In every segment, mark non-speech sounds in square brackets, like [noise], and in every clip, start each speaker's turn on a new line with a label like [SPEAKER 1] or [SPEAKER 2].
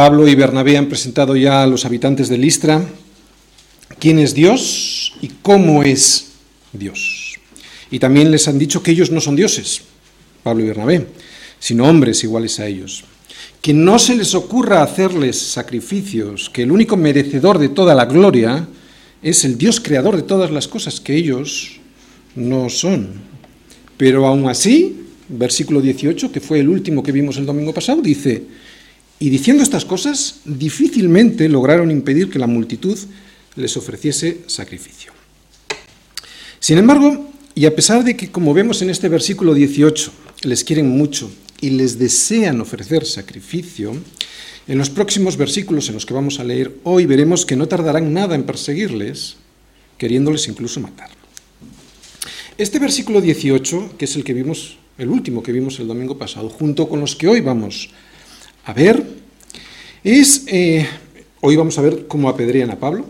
[SPEAKER 1] Pablo y Bernabé han presentado ya a los habitantes de Listra quién es Dios y cómo es Dios. Y también les han dicho que ellos no son dioses, Pablo y Bernabé, sino hombres iguales a ellos. Que no se les ocurra hacerles sacrificios, que el único merecedor de toda la gloria es el Dios creador de todas las cosas, que ellos no son. Pero aún así, versículo 18, que fue el último que vimos el domingo pasado, dice, y diciendo estas cosas, difícilmente lograron impedir que la multitud les ofreciese sacrificio. Sin embargo, y a pesar de que, como vemos en este versículo 18, les quieren mucho y les desean ofrecer sacrificio, en los próximos versículos en los que vamos a leer hoy veremos que no tardarán nada en perseguirles, queriéndoles incluso matar. Este versículo 18, que es el que vimos, el último que vimos el domingo pasado, junto con los que hoy vamos a ver es, eh, hoy vamos a ver cómo apedrean a Pablo,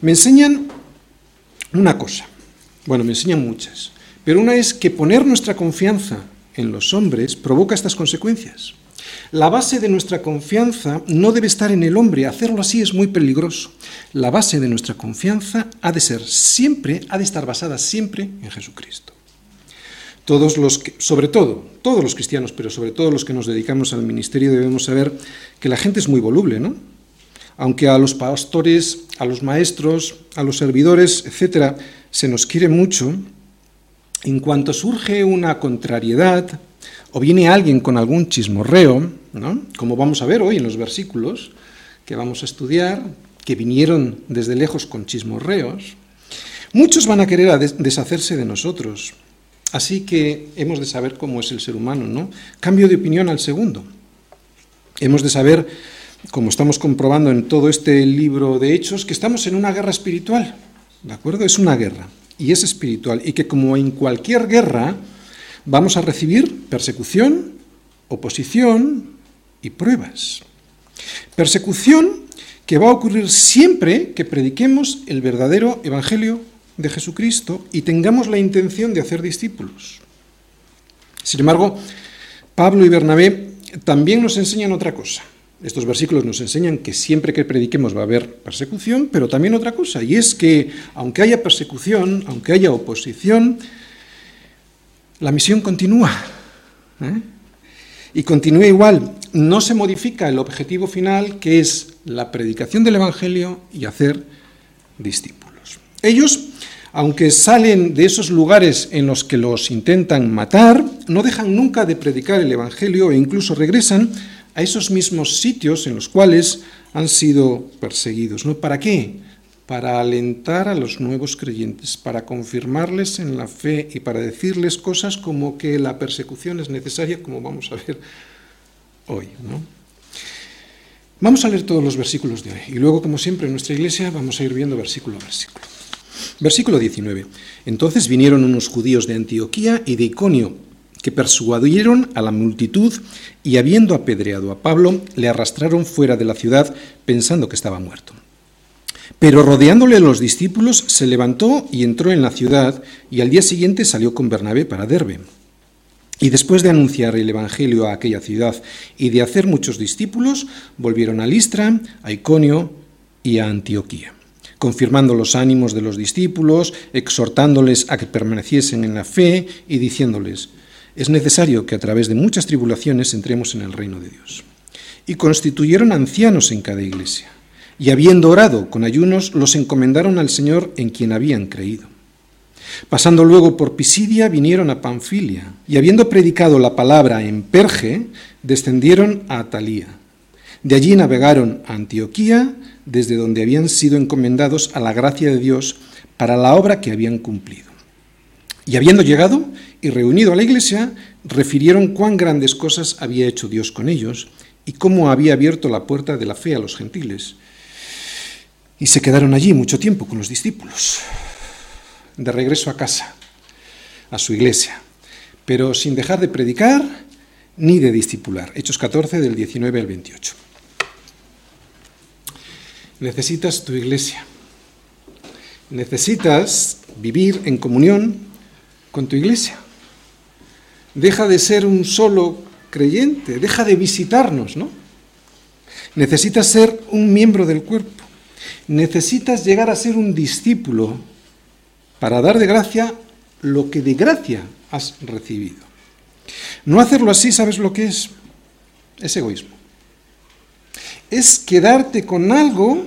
[SPEAKER 1] me enseñan una cosa, bueno, me enseñan muchas, pero una es que poner nuestra confianza en los hombres provoca estas consecuencias. La base de nuestra confianza no debe estar en el hombre, hacerlo así es muy peligroso. La base de nuestra confianza ha de ser siempre, ha de estar basada siempre en Jesucristo. Todos los que, sobre todo, todos los cristianos, pero sobre todo los que nos dedicamos al ministerio, debemos saber que la gente es muy voluble, ¿no? Aunque a los pastores, a los maestros, a los servidores, etcétera, se nos quiere mucho, en cuanto surge una contrariedad o viene alguien con algún chismorreo, ¿no? como vamos a ver hoy en los versículos que vamos a estudiar, que vinieron desde lejos con chismorreos, muchos van a querer deshacerse de nosotros, Así que hemos de saber cómo es el ser humano, ¿no? Cambio de opinión al segundo. Hemos de saber, como estamos comprobando en todo este libro de Hechos, que estamos en una guerra espiritual, ¿de acuerdo? Es una guerra y es espiritual y que como en cualquier guerra vamos a recibir persecución, oposición y pruebas. Persecución que va a ocurrir siempre que prediquemos el verdadero evangelio de Jesucristo y tengamos la intención de hacer discípulos. Sin embargo, Pablo y Bernabé también nos enseñan otra cosa. Estos versículos nos enseñan que siempre que prediquemos va a haber persecución, pero también otra cosa, y es que aunque haya persecución, aunque haya oposición, la misión continúa. ¿eh? Y continúa igual. No se modifica el objetivo final, que es la predicación del Evangelio y hacer discípulos. Ellos aunque salen de esos lugares en los que los intentan matar, no dejan nunca de predicar el Evangelio e incluso regresan a esos mismos sitios en los cuales han sido perseguidos. ¿no? ¿Para qué? Para alentar a los nuevos creyentes, para confirmarles en la fe y para decirles cosas como que la persecución es necesaria, como vamos a ver hoy. Vamos a leer todos los versículos de hoy y luego, como siempre, en nuestra iglesia vamos a ir viendo versículo a versículo. Versículo 19. Entonces vinieron unos judíos de Antioquía y de Iconio, que persuadieron a la multitud y habiendo apedreado a Pablo, le arrastraron fuera de la ciudad pensando que estaba muerto. Pero rodeándole los discípulos, se levantó y entró en la ciudad, y al día siguiente salió con Bernabé para Derbe. Y después de anunciar el Evangelio a aquella ciudad y de hacer muchos discípulos, volvieron a Listra, a Iconio y a Antioquía confirmando los ánimos de los discípulos, exhortándoles a que permaneciesen en la fe y diciéndoles, es necesario que a través de muchas tribulaciones entremos en el reino de Dios. Y constituyeron ancianos en cada iglesia, y habiendo orado con ayunos, los encomendaron al Señor en quien habían creído. Pasando luego por Pisidia, vinieron a Panfilia, y habiendo predicado la palabra en Perge, descendieron a Atalía. De allí navegaron a Antioquía, desde donde habían sido encomendados a la gracia de Dios para la obra que habían cumplido. Y habiendo llegado y reunido a la iglesia, refirieron cuán grandes cosas había hecho Dios con ellos y cómo había abierto la puerta de la fe a los gentiles. Y se quedaron allí mucho tiempo con los discípulos, de regreso a casa, a su iglesia, pero sin dejar de predicar ni de discipular. Hechos 14 del 19 al 28. Necesitas tu iglesia. Necesitas vivir en comunión con tu iglesia. Deja de ser un solo creyente, deja de visitarnos, ¿no? Necesitas ser un miembro del cuerpo. Necesitas llegar a ser un discípulo para dar de gracia lo que de gracia has recibido. No hacerlo así, ¿sabes lo que es? Es egoísmo. Es quedarte con algo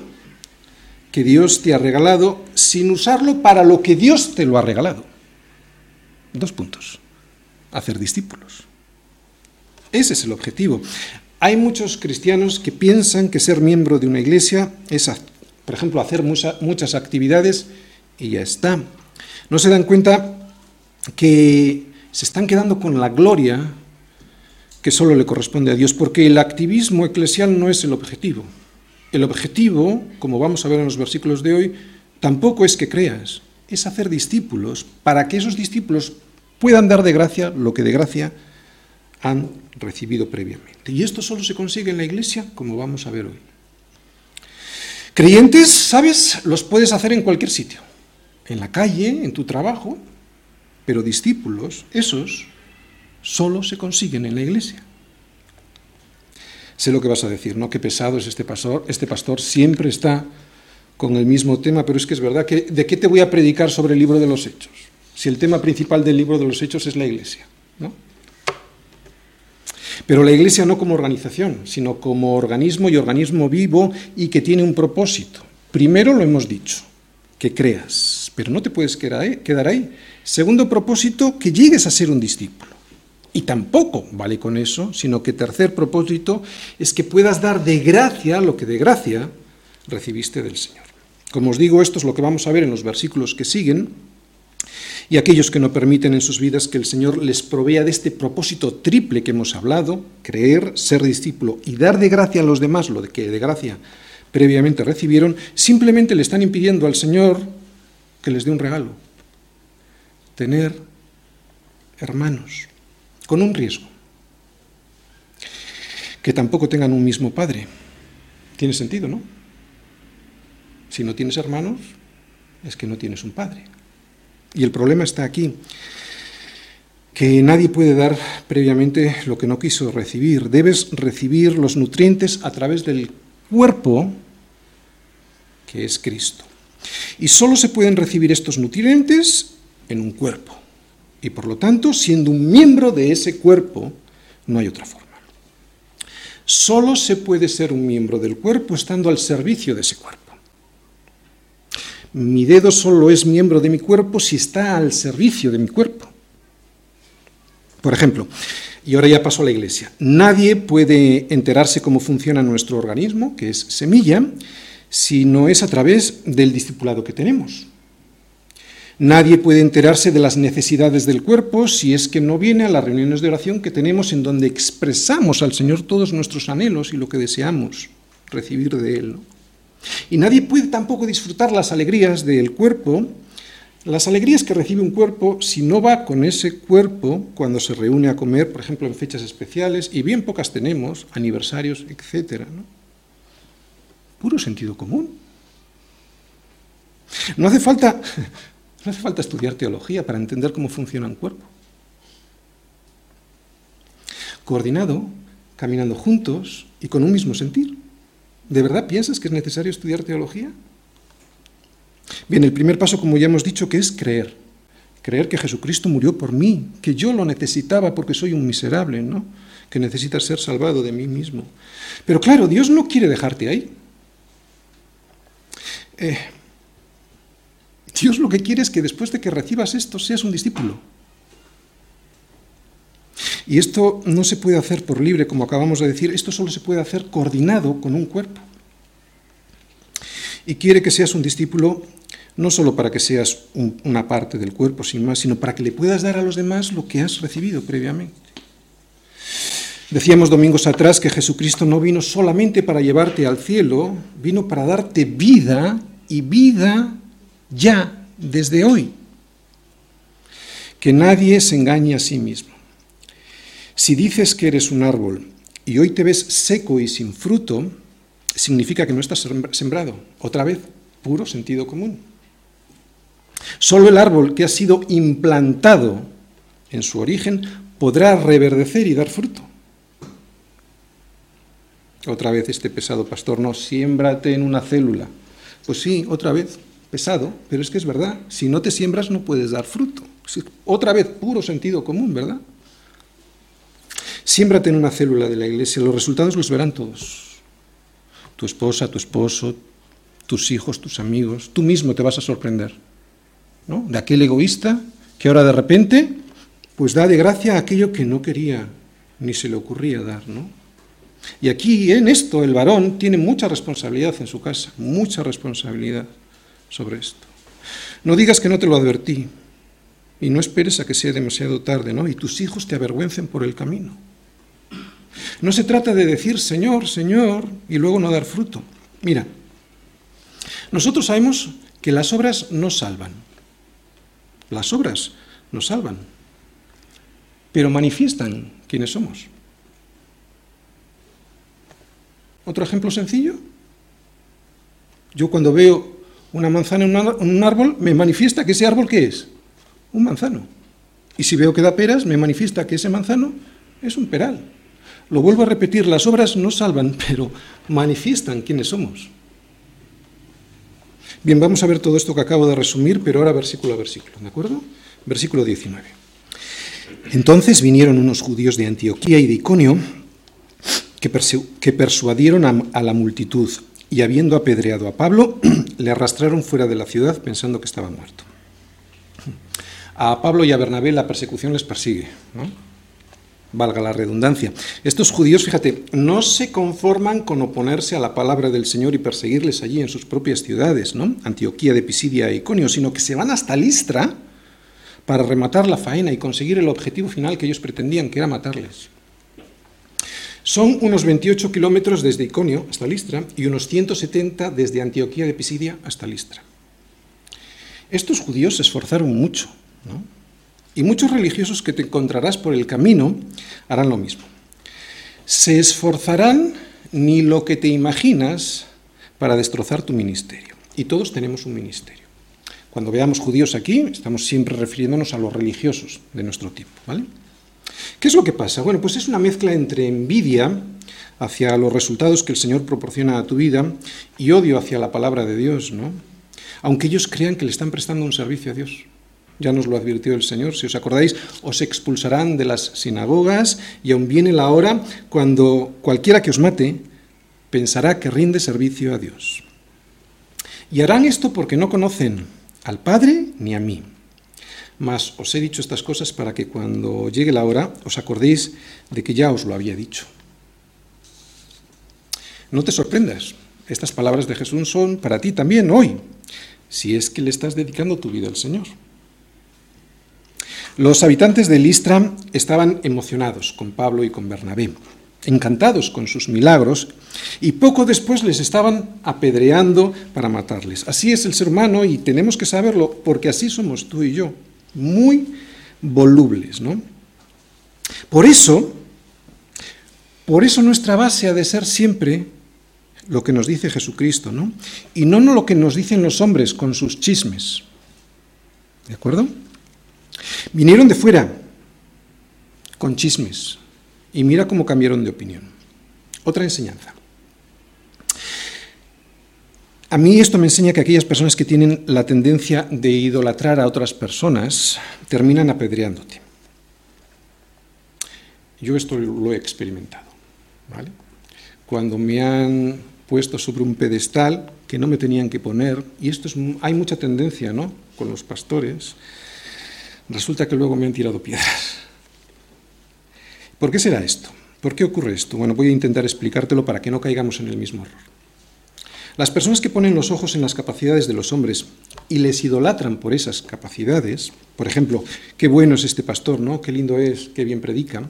[SPEAKER 1] que Dios te ha regalado sin usarlo para lo que Dios te lo ha regalado. Dos puntos. Hacer discípulos. Ese es el objetivo. Hay muchos cristianos que piensan que ser miembro de una iglesia es, por ejemplo, hacer muchas actividades y ya está. No se dan cuenta que se están quedando con la gloria que solo le corresponde a Dios, porque el activismo eclesial no es el objetivo. El objetivo, como vamos a ver en los versículos de hoy, tampoco es que creas, es hacer discípulos para que esos discípulos puedan dar de gracia lo que de gracia han recibido previamente. Y esto solo se consigue en la iglesia, como vamos a ver hoy. Creyentes, ¿sabes? Los puedes hacer en cualquier sitio, en la calle, en tu trabajo, pero discípulos, esos, solo se consiguen en la iglesia. Sé lo que vas a decir, ¿no? Qué pesado es este pastor. Este pastor siempre está con el mismo tema, pero es que es verdad que ¿de qué te voy a predicar sobre el libro de los Hechos? Si el tema principal del libro de los Hechos es la iglesia, ¿no? Pero la iglesia no como organización, sino como organismo y organismo vivo y que tiene un propósito. Primero lo hemos dicho, que creas, pero no te puedes quedar ahí. Segundo propósito, que llegues a ser un discípulo. Y tampoco vale con eso, sino que tercer propósito es que puedas dar de gracia lo que de gracia recibiste del Señor. Como os digo, esto es lo que vamos a ver en los versículos que siguen. Y aquellos que no permiten en sus vidas que el Señor les provea de este propósito triple que hemos hablado, creer, ser discípulo y dar de gracia a los demás lo que de gracia previamente recibieron, simplemente le están impidiendo al Señor que les dé un regalo, tener hermanos, con un riesgo. Que tampoco tengan un mismo padre. Tiene sentido, ¿no? Si no tienes hermanos, es que no tienes un padre. Y el problema está aquí, que nadie puede dar previamente lo que no quiso recibir. Debes recibir los nutrientes a través del cuerpo que es Cristo. Y solo se pueden recibir estos nutrientes en un cuerpo. Y por lo tanto, siendo un miembro de ese cuerpo, no hay otra forma. Solo se puede ser un miembro del cuerpo estando al servicio de ese cuerpo. Mi dedo solo es miembro de mi cuerpo si está al servicio de mi cuerpo. Por ejemplo, y ahora ya paso a la iglesia, nadie puede enterarse cómo funciona nuestro organismo, que es semilla, si no es a través del discipulado que tenemos. Nadie puede enterarse de las necesidades del cuerpo si es que no viene a las reuniones de oración que tenemos en donde expresamos al Señor todos nuestros anhelos y lo que deseamos recibir de Él. Y nadie puede tampoco disfrutar las alegrías del cuerpo, las alegrías que recibe un cuerpo si no va con ese cuerpo cuando se reúne a comer, por ejemplo, en fechas especiales, y bien pocas tenemos, aniversarios, etc. Puro sentido común. No hace falta no hace falta estudiar teología para entender cómo funciona un cuerpo. Coordinado, caminando juntos y con un mismo sentir. ¿De verdad piensas que es necesario estudiar teología? Bien, el primer paso, como ya hemos dicho, que es creer. Creer que Jesucristo murió por mí, que yo lo necesitaba porque soy un miserable, ¿no? Que necesita ser salvado de mí mismo. Pero claro, Dios no quiere dejarte ahí. Eh, Dios lo que quiere es que después de que recibas esto seas un discípulo. Y esto no se puede hacer por libre, como acabamos de decir, esto solo se puede hacer coordinado con un cuerpo. Y quiere que seas un discípulo no solo para que seas una parte del cuerpo, sin más, sino para que le puedas dar a los demás lo que has recibido previamente. Decíamos domingos atrás que Jesucristo no vino solamente para llevarte al cielo, vino para darte vida y vida ya desde hoy. Que nadie se engañe a sí mismo. Si dices que eres un árbol y hoy te ves seco y sin fruto, significa que no estás sembrado. Otra vez, puro sentido común. Solo el árbol que ha sido implantado en su origen podrá reverdecer y dar fruto. Otra vez este pesado pastor, no, siémbrate en una célula. Pues sí, otra vez, pesado, pero es que es verdad, si no te siembras no puedes dar fruto. Otra vez, puro sentido común, ¿verdad? Siémbrate en una célula de la iglesia, los resultados los verán todos. Tu esposa, tu esposo, tus hijos, tus amigos, tú mismo te vas a sorprender. ¿no? De aquel egoísta que ahora de repente pues da de gracia aquello que no quería ni se le ocurría dar, ¿no? Y aquí en esto el varón tiene mucha responsabilidad en su casa, mucha responsabilidad sobre esto. No digas que no te lo advertí y no esperes a que sea demasiado tarde, ¿no? Y tus hijos te avergüencen por el camino. No se trata de decir Señor, Señor y luego no dar fruto. Mira, nosotros sabemos que las obras no salvan. Las obras no salvan, pero manifiestan quiénes somos. Otro ejemplo sencillo. Yo cuando veo una manzana en un árbol, me manifiesta que ese árbol qué es? Un manzano. Y si veo que da peras, me manifiesta que ese manzano es un peral. Lo vuelvo a repetir, las obras no salvan, [laughs] pero manifiestan quiénes somos. Bien, vamos a ver todo esto que acabo de resumir, pero ahora versículo a versículo, ¿de acuerdo? Versículo 19. Entonces vinieron unos judíos de Antioquía y de Iconio que, persuadieron a, la multitud y habiendo apedreado a Pablo, [clears throat] le arrastraron fuera de la ciudad pensando que estaba muerto. A Pablo y a Bernabé la persecución les persigue, ¿no? valga la redundancia. Estos judíos, fíjate, no se conforman con oponerse a la palabra del Señor y perseguirles allí en sus propias ciudades, ¿no? Antioquía de Pisidia e Iconio, sino que se van hasta Listra para rematar la faena y conseguir el objetivo final que ellos pretendían, que era matarles. Son unos 28 kilómetros desde Iconio hasta Listra y unos 170 desde Antioquía de Pisidia hasta Listra. Estos judíos se esforzaron mucho, y muchos religiosos que te encontrarás por el camino harán lo mismo. Se esforzarán ni lo que te imaginas para destrozar tu ministerio. Y todos tenemos un ministerio. Cuando veamos judíos aquí, estamos siempre refiriéndonos a los religiosos de nuestro tiempo, ¿vale? ¿Qué es lo que pasa? Bueno, pues es una mezcla entre envidia hacia los resultados que el Señor proporciona a tu vida y odio hacia la palabra de Dios, ¿no? Aunque ellos crean que le están prestando un servicio a Dios. Ya nos lo advirtió el Señor, si os acordáis, os expulsarán de las sinagogas y aún viene la hora cuando cualquiera que os mate pensará que rinde servicio a Dios. Y harán esto porque no conocen al Padre ni a mí. Mas os he dicho estas cosas para que cuando llegue la hora os acordéis de que ya os lo había dicho. No te sorprendas, estas palabras de Jesús son para ti también hoy, si es que le estás dedicando tu vida al Señor. Los habitantes de Listra estaban emocionados con Pablo y con Bernabé, encantados con sus milagros, y poco después les estaban apedreando para matarles. Así es el ser humano y tenemos que saberlo porque así somos tú y yo muy volubles, ¿no? Por eso, por eso nuestra base ha de ser siempre lo que nos dice Jesucristo, ¿no? Y no lo que nos dicen los hombres con sus chismes. ¿De acuerdo? Vinieron de fuera con chismes y mira cómo cambiaron de opinión. Otra enseñanza. A mí esto me enseña que aquellas personas que tienen la tendencia de idolatrar a otras personas terminan apedreándote. Yo esto lo he experimentado. Cuando me han puesto sobre un pedestal que no me tenían que poner, y esto es, hay mucha tendencia ¿no? con los pastores, resulta que luego me han tirado piedras. ¿Por qué será esto? ¿Por qué ocurre esto? Bueno, voy a intentar explicártelo para que no caigamos en el mismo error. Las personas que ponen los ojos en las capacidades de los hombres y les idolatran por esas capacidades, por ejemplo, qué bueno es este pastor, ¿no? Qué lindo es, qué bien predica,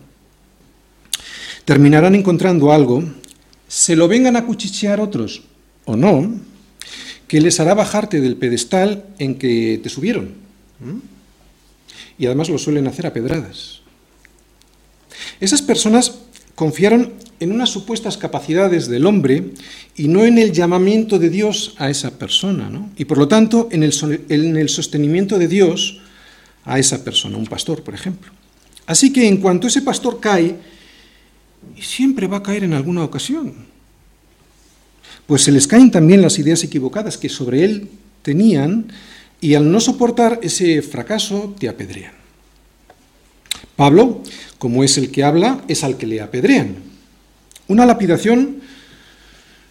[SPEAKER 1] terminarán encontrando algo, se lo vengan a cuchichear otros o no, que les hará bajarte del pedestal en que te subieron. Y además lo suelen hacer a pedradas. Esas personas confiaron en unas supuestas capacidades del hombre y no en el llamamiento de Dios a esa persona. Y por lo tanto en el, en el sostenimiento de Dios a esa persona, un pastor, por ejemplo. Así que en cuanto ese pastor cae, siempre va a caer en alguna ocasión, pues se les caen también las ideas equivocadas que sobre él tenían y al no soportar ese fracaso te apedrean. Pablo, como es el que habla, es al que le apedrean. Una lapidación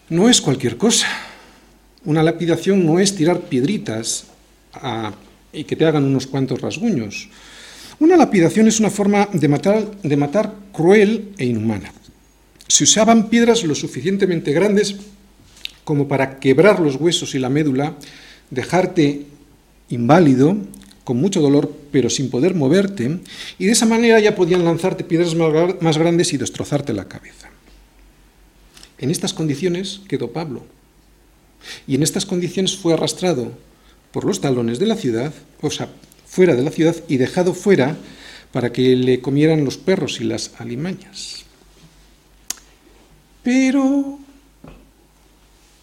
[SPEAKER 1] no es cualquier cosa. Una lapidación no es tirar piedritas y que te hagan unos cuantos rasguños. Una lapidación es una forma de matar, de matar cruel e inhumana. Se usaban piedras lo suficientemente grandes como para quebrar los huesos y la médula, dejarte inválido, con mucho dolor, pero sin poder moverte, y de esa manera ya podían lanzarte piedras más grandes y destrozarte la cabeza. En estas condiciones quedó Pablo, y en estas condiciones fue arrastrado por los talones de la ciudad, o sea, fuera de la ciudad, y dejado fuera para que le comieran los perros y las alimañas. Pero,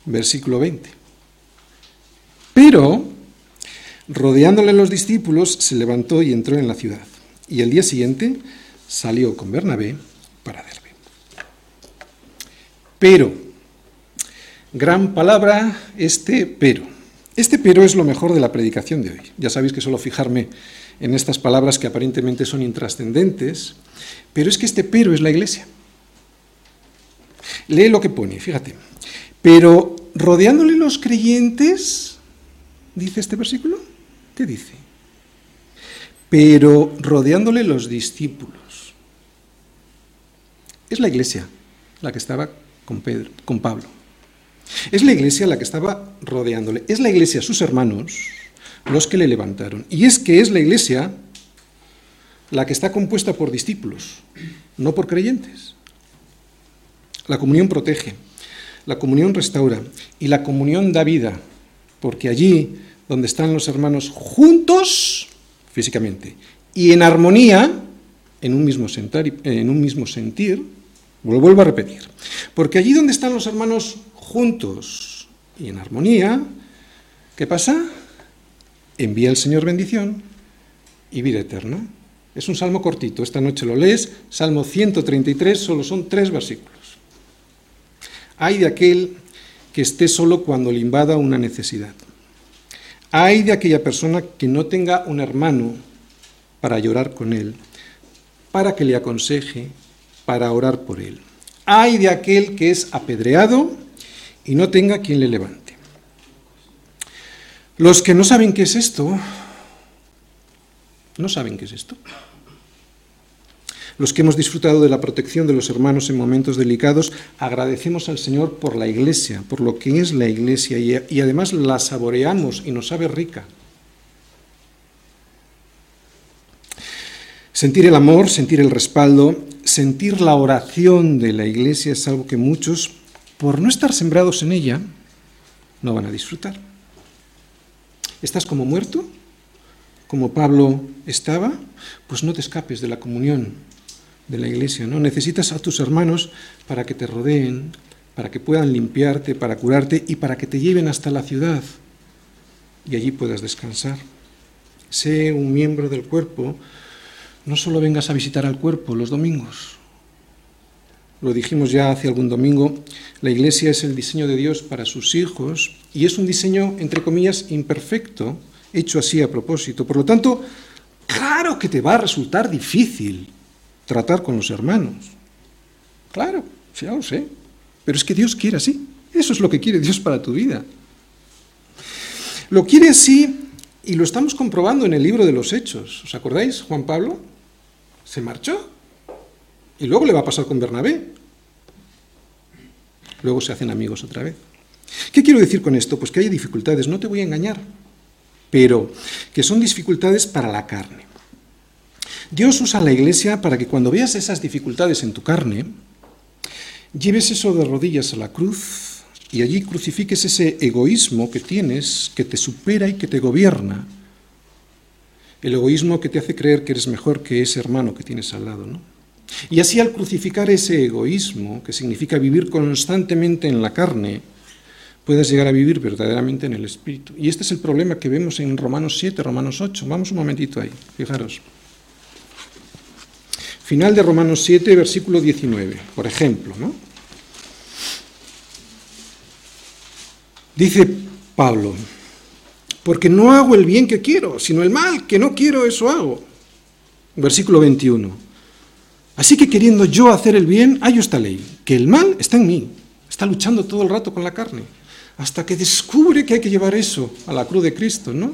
[SPEAKER 1] versículo 20, pero, rodeándole los discípulos, se levantó y entró en la ciudad. Y el día siguiente salió con Bernabé para Derbe. Pero, gran palabra este pero. Este pero es lo mejor de la predicación de hoy. Ya sabéis que suelo fijarme en estas palabras que aparentemente son intrascendentes, pero es que este pero es la iglesia. Lee lo que pone, fíjate. Pero rodeándole los creyentes, dice este versículo, ¿qué dice? Pero rodeándole los discípulos. Es la iglesia la que estaba con, Pedro, con Pablo. Es la iglesia la que estaba rodeándole. Es la iglesia, sus hermanos, los que le levantaron. Y es que es la iglesia la que está compuesta por discípulos, no por creyentes. La comunión protege, la comunión restaura y la comunión da vida, porque allí donde están los hermanos juntos físicamente y en armonía, en un mismo sentir, en un mismo sentir lo vuelvo a repetir, porque allí donde están los hermanos juntos y en armonía, ¿qué pasa? Envía el Señor bendición y vida eterna. Es un salmo cortito, esta noche lo lees, Salmo 133, solo son tres versículos. Hay de aquel que esté solo cuando le invada una necesidad. Hay de aquella persona que no tenga un hermano para llorar con él, para que le aconseje, para orar por él. Hay de aquel que es apedreado y no tenga quien le levante. Los que no saben qué es esto, no saben qué es esto los que hemos disfrutado de la protección de los hermanos en momentos delicados, agradecemos al Señor por la Iglesia, por lo que es la Iglesia, y, además la saboreamos y nos sabe rica. Sentir el amor, sentir el respaldo, sentir la oración de la Iglesia es algo que muchos, por no estar sembrados en ella, no van a disfrutar. ¿Estás como muerto? Como Pablo estaba, pues no te escapes de la comunión de la iglesia, ¿no? Necesitas a tus hermanos para que te rodeen, para que puedan limpiarte, para curarte y para que te lleven hasta la ciudad y allí puedas descansar. Sé un miembro del cuerpo, no solo vengas a visitar al cuerpo los domingos. Lo dijimos ya hace algún domingo, la iglesia es el diseño de Dios para sus hijos y es un diseño, entre comillas, imperfecto, hecho así a propósito. Por lo tanto, claro que te va a resultar difícil tratar con los hermanos. Claro, ya lo sé. Pero es que Dios quiere así. Eso es lo que quiere Dios para tu vida. Lo quiere así y lo estamos comprobando en el libro de los Hechos. ¿Os acordáis? Juan Pablo se marchó y luego le va a pasar con Bernabé. Luego se hacen amigos otra vez. ¿Qué quiero decir con esto? Pues que hay dificultades, no te voy a engañar, pero que son dificultades para la carne. Dios usa la iglesia para que cuando veas esas dificultades en tu carne, lleves eso de rodillas a la cruz y allí crucifiques ese egoísmo que tienes, que te supera y que te gobierna. El egoísmo que te hace creer que eres mejor que ese hermano que tienes al lado, ¿no? Y así al crucificar ese egoísmo, que significa vivir constantemente en la carne, puedas llegar a vivir verdaderamente en el Espíritu. Y este es el problema que vemos en Romanos 7, Romanos 8. Vamos un momentito ahí, fijaros. Final de Romanos 7, versículo 19, por ejemplo, ¿no? Dice Pablo, porque no hago el bien que quiero, sino el mal que no quiero, eso hago. Versículo 21. Así que queriendo yo hacer el bien, hay esta ley, que el mal está en mí, está luchando todo el rato con la carne, hasta que descubre que hay que llevar eso a la cruz de Cristo, ¿no?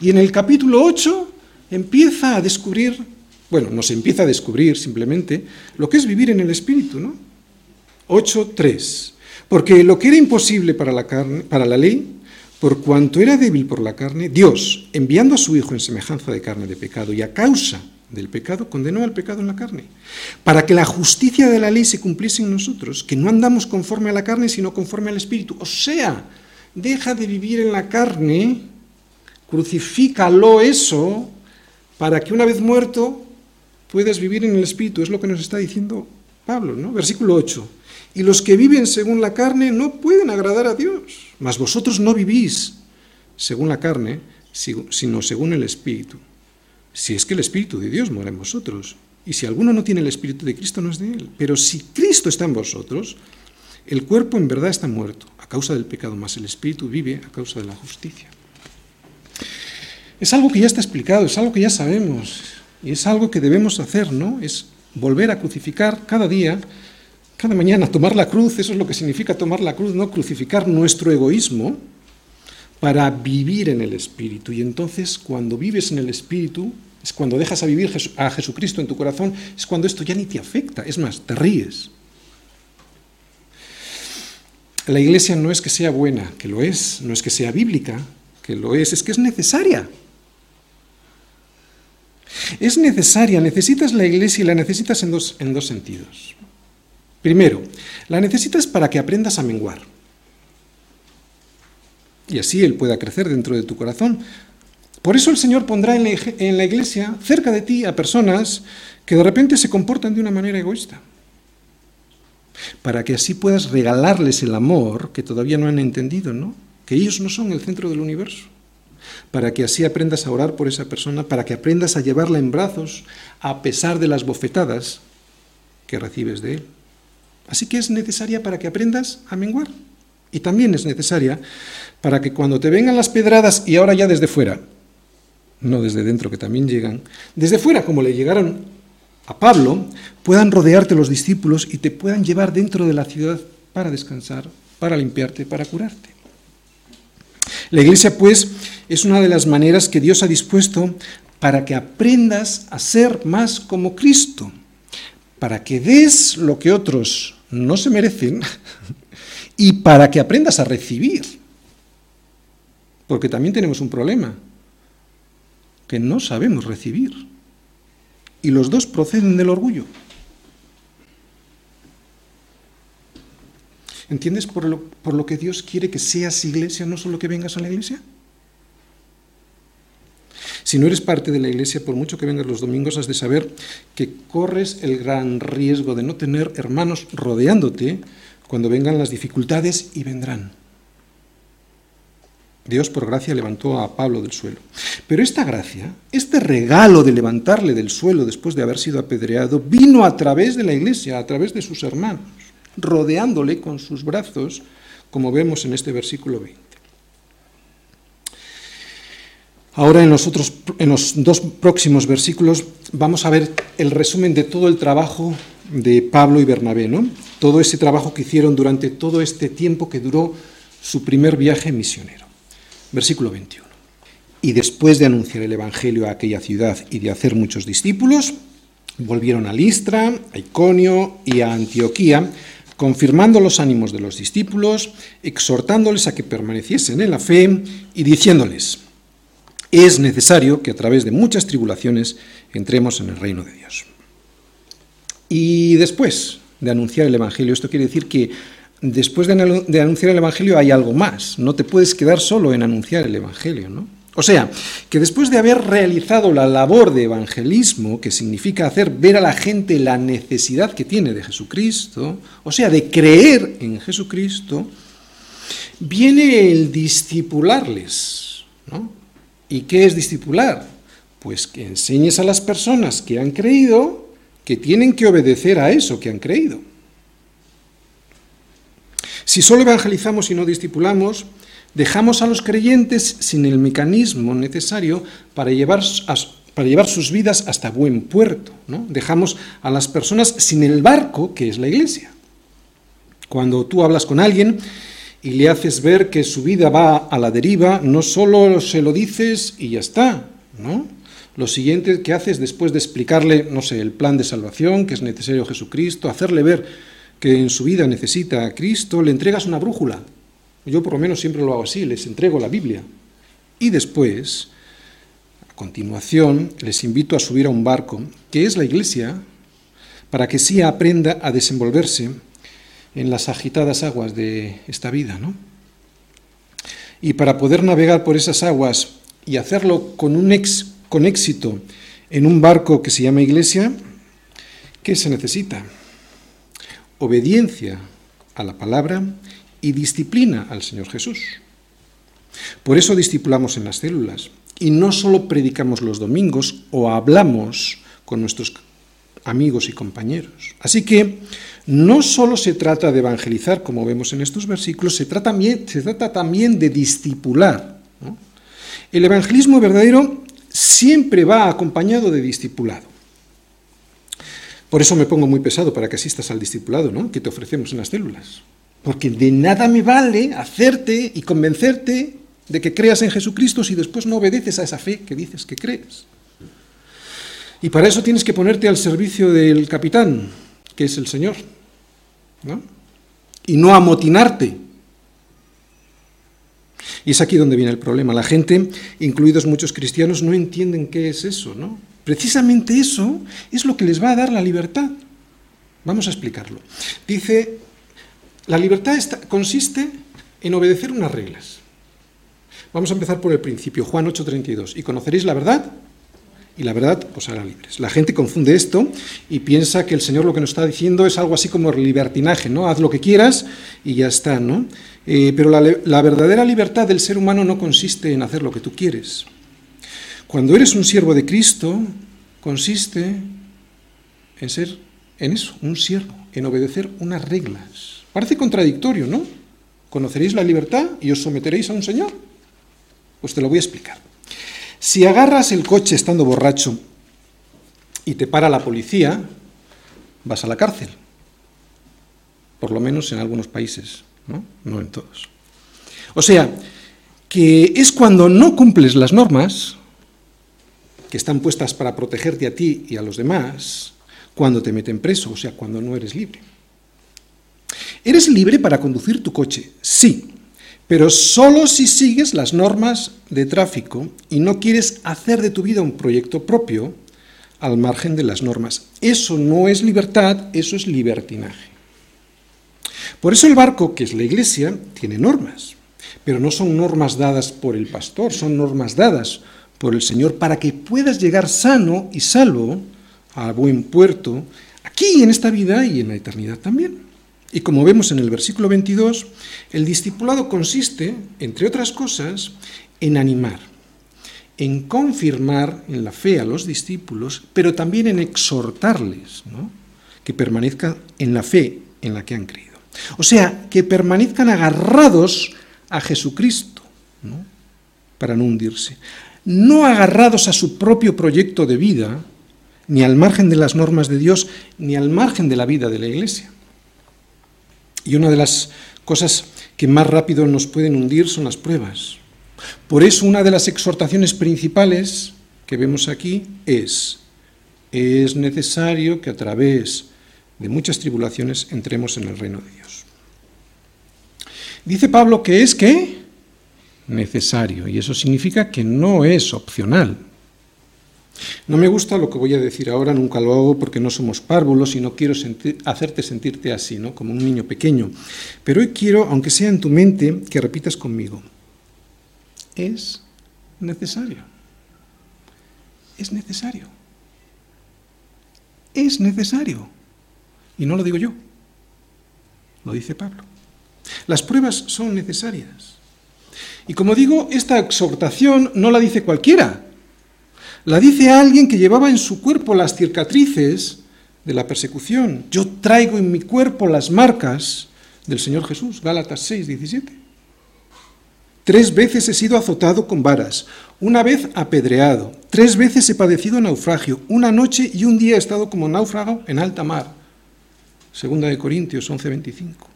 [SPEAKER 1] Y en el capítulo 8 empieza a descubrir, bueno, no se empieza a descubrir simplemente lo que es vivir en el Espíritu, ¿no? 8.3. Porque lo que era imposible para la, carne, para la ley, por cuanto era débil por la carne, Dios, enviando a su Hijo en semejanza de carne de pecado y a causa del pecado, condenó al pecado en la carne, para que la justicia de la ley se cumpliese en nosotros, que no andamos conforme a la carne, sino conforme al Espíritu. O sea, deja de vivir en la carne, crucifícalo eso, para que una vez muerto puedas vivir en el Espíritu. Es lo que nos está diciendo Pablo, ¿no? Versículo 8 y los que viven según la carne no pueden agradar a Dios. Mas vosotros no vivís según la carne, sino según el Espíritu. Si es que el Espíritu de Dios mora en vosotros. Y si alguno no tiene el Espíritu de Cristo, no es de él. Pero si Cristo está en vosotros, el cuerpo en verdad está muerto a causa del pecado, mas el Espíritu vive a causa de la justicia. Es algo que ya está explicado, es algo que ya sabemos, y es algo que debemos hacer, ¿no? Es volver a crucificar cada día cada mañana tomar la cruz, eso es lo que significa tomar la cruz, no crucificar nuestro egoísmo para vivir en el Espíritu. Y entonces cuando vives en el Espíritu, es cuando dejas a vivir a Jesucristo en tu corazón, es cuando esto ya ni te afecta, es más, te ríes. La iglesia no es que sea buena, que lo es, no es que sea bíblica, que lo es, es que es necesaria. Es necesaria, necesitas la iglesia y la necesitas en dos, en dos sentidos. Primero, la necesitas para que aprendas a menguar. Y así Él pueda crecer dentro de tu corazón. Por eso el Señor pondrá en la iglesia cerca de ti a personas que de repente se comportan de una manera egoísta. Para que así puedas regalarles el amor que todavía no han entendido, ¿no? Que ellos no son el centro del universo. Para que así aprendas a orar por esa persona, para que aprendas a llevarla en brazos a pesar de las bofetadas que recibes de Él. Así que es necesaria para que aprendas a menguar. Y también es necesaria para que cuando te vengan las pedradas, y ahora ya desde fuera, no desde dentro que también llegan, desde fuera como le llegaron a Pablo, puedan rodearte los discípulos y te puedan llevar dentro de la ciudad para descansar, para limpiarte, para curarte. La iglesia, pues, es una de las maneras que Dios ha dispuesto para que aprendas a ser más como Cristo, para que des lo que otros no se merecen [laughs] y para que aprendas a recibir. Porque también tenemos un problema, que no sabemos recibir. Y los dos proceden del orgullo. ¿Entiendes por lo, por lo que Dios quiere que seas iglesia, no solo que vengas a la iglesia? Si no eres parte de la iglesia, por mucho que vengas los domingos, has de saber que corres el gran riesgo de no tener hermanos rodeándote cuando vengan las dificultades y vendrán. Dios por gracia levantó a Pablo del suelo. Pero esta gracia, este regalo de levantarle del suelo después de haber sido apedreado, vino a través de la iglesia, a través de sus hermanos, rodeándole con sus brazos, como vemos en este versículo 20. Ahora en los, otros, en los dos próximos versículos vamos a ver el resumen de todo el trabajo de Pablo y Bernabé, ¿no? Todo ese trabajo que hicieron durante todo este tiempo que duró su primer viaje misionero. Versículo 21. Y después de anunciar el Evangelio a aquella ciudad y de hacer muchos discípulos, volvieron a Listra, a Iconio y a Antioquía, confirmando los ánimos de los discípulos, exhortándoles a que permaneciesen en la fe y diciéndoles, es necesario que a través de muchas tribulaciones entremos en el reino de Dios. Y después de anunciar el Evangelio, esto quiere decir que después de, anunciar el Evangelio hay algo más. No te puedes quedar solo en anunciar el Evangelio, ¿no? O sea, que después de haber realizado la labor de evangelismo, que significa hacer ver a la gente la necesidad que tiene de Jesucristo, o sea, de creer en Jesucristo, viene el discipularles, ¿no? ¿Y qué es discipular? Pues que enseñes a las personas que han creído que tienen que obedecer a eso que han creído. Si solo evangelizamos y no discipulamos, Dejamos a los creyentes sin el mecanismo necesario para llevar, para llevar sus vidas hasta buen puerto. ¿no? Dejamos a las personas sin el barco que es la iglesia. Cuando tú hablas con alguien y le haces ver que su vida va a la deriva, no solo se lo dices y ya está, ¿no? Lo siguiente que haces después de explicarle, no sé, el plan de salvación, que es necesario Jesucristo, hacerle ver que en su vida necesita a Cristo, le entregas una brújula. Yo por lo menos siempre lo hago así, les entrego la Biblia. Y después, a continuación, les invito a subir a un barco, que es la iglesia, para que sí aprenda a desenvolverse en las agitadas aguas de esta vida, ¿no? Y para poder navegar por esas aguas y hacerlo con un ex con éxito en un barco que se llama iglesia, ¿qué se necesita? Obediencia a la palabra y disciplina al Señor Jesús. Por eso discipulamos en las células y no solo predicamos los domingos o hablamos con nuestros amigos y compañeros. Así que no solo se trata de evangelizar, como vemos en estos versículos, se trata también, de discipular. El evangelismo verdadero siempre va acompañado de discipulado. Por eso me pongo muy pesado para que asistas al discipulado, ¿no? Que te ofrecemos en las células. Porque de nada me vale hacerte y convencerte de que creas en Jesucristo si después no obedeces a esa fe que dices que crees. Y para eso tienes que ponerte al servicio del capitán, que es el Señor, ¿no? Y no amotinarte y es aquí donde viene el problema. La gente, incluidos muchos cristianos, no entienden qué es eso, ¿no? Precisamente eso es lo que les va a dar la libertad. Vamos a explicarlo. Dice, la libertad consiste en obedecer unas reglas. Vamos a empezar por el principio, Juan 8:32. Y conoceréis la verdad y la verdad os hará libres. La gente confunde esto y piensa que el Señor lo que nos está diciendo es algo así como libertinaje, ¿no? Haz lo que quieras y ya está, ¿no? Eh, pero la, la verdadera libertad del ser humano no consiste en hacer lo que tú quieres. Cuando eres un siervo de Cristo, consiste en ser, en eso, un siervo, en obedecer unas reglas. Parece contradictorio, ¿no? Conoceréis la libertad y os someteréis a un Señor. Pues te lo voy a explicar. Si agarras el coche estando borracho y te para la policía, vas a la cárcel. Por lo menos en algunos países, ¿no? No en todos. O sea, que es cuando no cumples las normas que están puestas para protegerte a ti y a los demás, cuando te meten preso, o sea, cuando no eres libre. ¿Eres libre para conducir tu coche? Sí, pero solo si sigues las normas de tráfico y no quieres hacer de tu vida un proyecto propio al margen de las normas. Eso no es libertad, eso es libertinaje. Por eso el barco, que es la iglesia, tiene normas, pero no son normas dadas por el pastor, son normas dadas por el Señor para que puedas llegar sano y salvo a buen puerto, aquí en esta vida y en la eternidad también. Y como vemos en el versículo 22, el discipulado consiste, entre otras cosas, en animar, en confirmar en la fe a los discípulos, pero también en exhortarles que permanezcan en la fe en la que han creído. O sea, que permanezcan agarrados a Jesucristo, para no hundirse. No agarrados a su propio proyecto de vida, ni al margen de las normas de Dios, ni al margen de la vida de la Iglesia. Y una de las cosas que más rápido nos pueden hundir son las pruebas. Por eso una de las exhortaciones principales que vemos aquí es, es necesario que a través de muchas tribulaciones entremos en el reino de Dios. Dice Pablo que es que necesario, y eso significa que no es opcional. No me gusta lo que voy a decir ahora, nunca lo hago porque no somos párvulos y no quiero hacerte sentirte así, ¿no? como un niño pequeño. Pero hoy quiero, aunque sea en tu mente, que repitas conmigo. Es necesario. Es necesario. Es necesario. Y no lo digo yo, lo dice Pablo. Las pruebas son necesarias. Y como digo, esta exhortación no la dice cualquiera, la dice alguien que llevaba en su cuerpo las cicatrices de la persecución. Yo traigo en mi cuerpo las marcas del Señor Jesús, Gálatas 6, 17. Tres veces he sido azotado con varas, una vez apedreado, tres veces he padecido naufragio, una noche y un día he estado como náufrago en alta mar. Segunda de Corintios 11:25.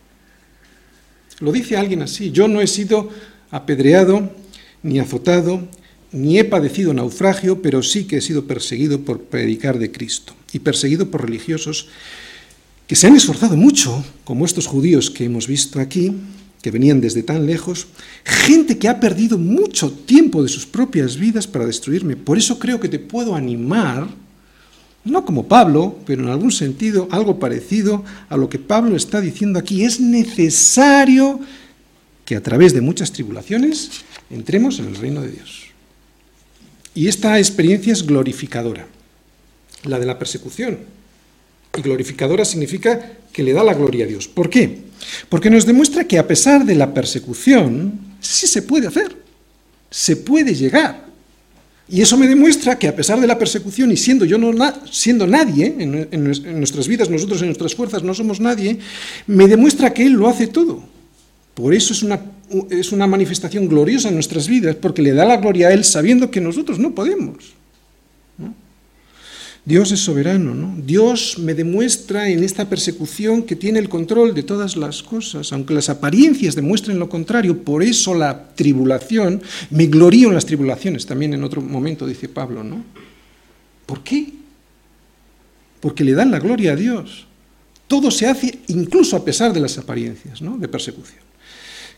[SPEAKER 1] Lo dice alguien así, yo no he sido apedreado ni azotado, ni he padecido naufragio, pero sí que he sido perseguido por predicar de Cristo y perseguido por religiosos que se han esforzado mucho, como estos judíos que hemos visto aquí, que venían desde tan lejos, gente que ha perdido mucho tiempo de sus propias vidas para destruirme. Por eso creo que te puedo animar, no como Pablo, pero en algún sentido algo parecido a lo que Pablo está diciendo aquí. Es necesario que a través de muchas tribulaciones entremos en el reino de Dios. Y esta experiencia es glorificadora, la de la persecución. Y glorificadora significa que le da la gloria a Dios. ¿Por qué? Porque nos demuestra que a pesar de la persecución, sí se puede hacer, se puede llegar. Y eso me demuestra que a pesar de la persecución y siendo yo no siendo nadie en, en nuestras vidas, nosotros en nuestras fuerzas no somos nadie, me demuestra que Él lo hace todo. Por eso es una, es una manifestación gloriosa en nuestras vidas, porque le da la gloria a Él sabiendo que nosotros no podemos. Dios es soberano, ¿no? Dios me demuestra en esta persecución que tiene el control de todas las cosas, aunque las apariencias demuestren lo contrario, por eso la tribulación, me glorío en las tribulaciones, también en otro momento dice Pablo, ¿no? ¿Por qué? Porque le dan la gloria a Dios. Todo se hace incluso a pesar de las apariencias, ¿no? De persecución.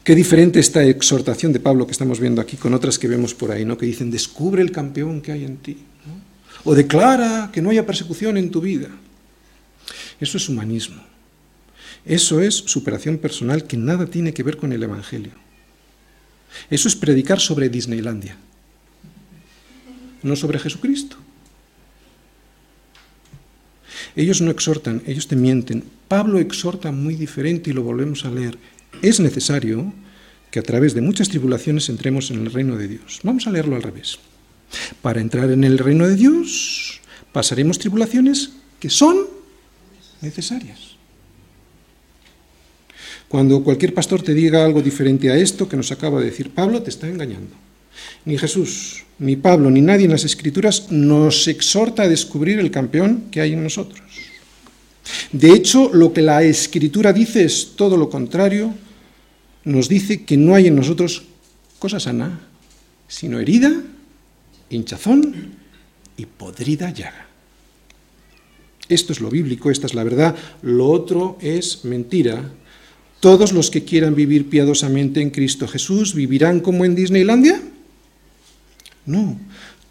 [SPEAKER 1] Qué diferente esta exhortación de Pablo que estamos viendo aquí con otras que vemos por ahí, ¿no? que dicen, descubre el campeón que hay en ti, o declara que no haya persecución en tu vida. Eso es humanismo. Eso es superación personal que nada tiene que ver con el Evangelio. Eso es predicar sobre Disneylandia, no sobre Jesucristo. Ellos no exhortan, ellos te mienten. Pablo exhorta muy diferente y lo volvemos a leer es necesario que a través de muchas tribulaciones entremos en el reino de Dios. Vamos a leerlo al revés. Para entrar en el reino de Dios pasaremos tribulaciones que son necesarias. Cuando cualquier pastor te diga algo diferente a esto que nos acaba de decir Pablo, te está engañando. Ni Jesús, ni Pablo, ni nadie en las Escrituras nos exhorta a descubrir el campeón que hay en nosotros. De hecho, lo que la Escritura dice es todo lo contrario. Nos dice que no hay en nosotros cosa sana, sino herida, hinchazón y podrida llaga. Esto es lo bíblico, esta es la verdad. Lo otro es mentira. ¿Todos los que quieran vivir piadosamente en Cristo Jesús vivirán como en Disneylandia? No.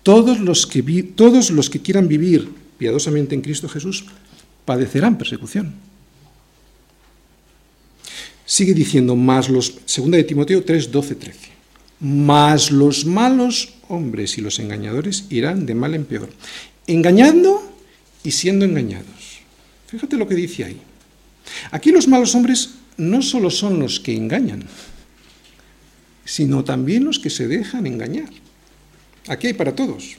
[SPEAKER 1] Todos los que, todos los que quieran vivir piadosamente en Cristo Jesús padecerán persecución. Sigue diciendo, más los, segunda de Timoteo 3, 12, 13, más los malos hombres y los engañadores irán de mal en peor, engañando y siendo engañados. Fíjate lo que dice ahí. Aquí los malos hombres no solo son los que engañan, sino también los que se dejan engañar. Aquí hay para todos.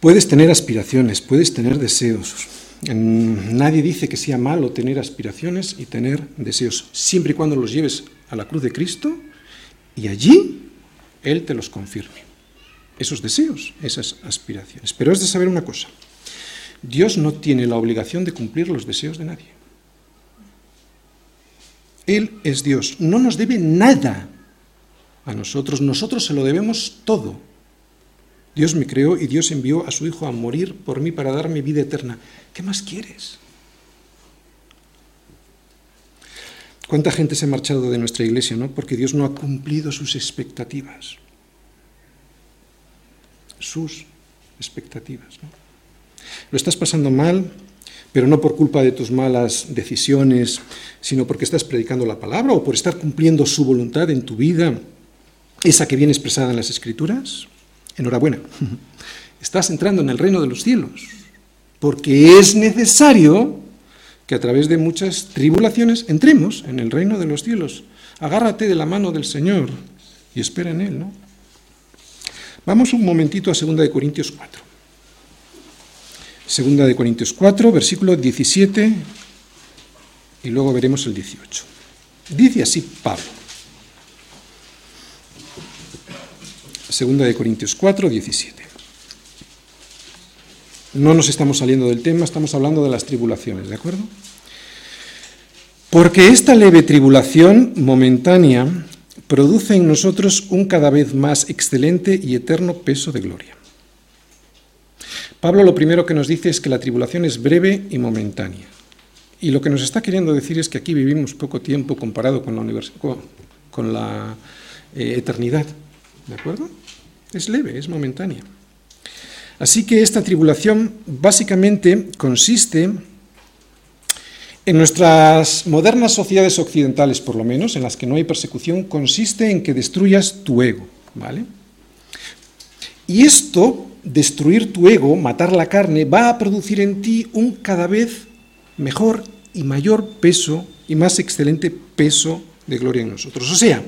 [SPEAKER 1] Puedes tener aspiraciones, puedes tener deseos. Nadie dice que sea malo tener aspiraciones y tener deseos, siempre y cuando los lleves a la cruz de Cristo y allí Él te los confirme. Esos deseos, esas aspiraciones. Pero has de saber una cosa. Dios no tiene la obligación de cumplir los deseos de nadie. Él es Dios. No nos debe nada a nosotros. Nosotros se lo debemos todo. Dios me creó y Dios envió a su Hijo a morir por mí para darme vida eterna. ¿Qué más quieres? ¿Cuánta gente se ha marchado de nuestra iglesia, no? Porque Dios no ha cumplido sus expectativas. Sus expectativas, ¿no? Lo estás pasando mal, pero no por culpa de tus malas decisiones, sino porque estás predicando la palabra o por estar cumpliendo su voluntad en tu vida, esa que viene expresada en las Escrituras. Enhorabuena, [laughs] estás entrando en el reino de los cielos, porque es necesario que a través de muchas tribulaciones entremos en el reino de los cielos. Agárrate de la mano del Señor y espera en Él, ¿no? Vamos un momentito a 2 de Corintios 4. 2 de Corintios 4, versículo 17 y luego veremos el 18. Dice así Pablo. Segunda de Corintios 4, 17. No nos estamos saliendo del tema, estamos hablando de las tribulaciones, ¿de acuerdo? Porque esta leve tribulación momentánea produce en nosotros un cada vez más excelente y eterno peso de gloria. Pablo lo primero que nos dice es que la tribulación es breve y momentánea. Y lo que nos está queriendo decir es que aquí vivimos poco tiempo comparado con la, con la eh, eternidad. ¿De acuerdo? Es leve, es momentánea. Así que esta tribulación básicamente consiste en nuestras modernas sociedades occidentales, por lo menos, en las que no hay persecución, consiste en que destruyas tu ego, ¿vale? Y esto, destruir tu ego, matar la carne, va a producir en ti un cada vez mejor y mayor peso y más excelente peso de gloria en nosotros. O sea,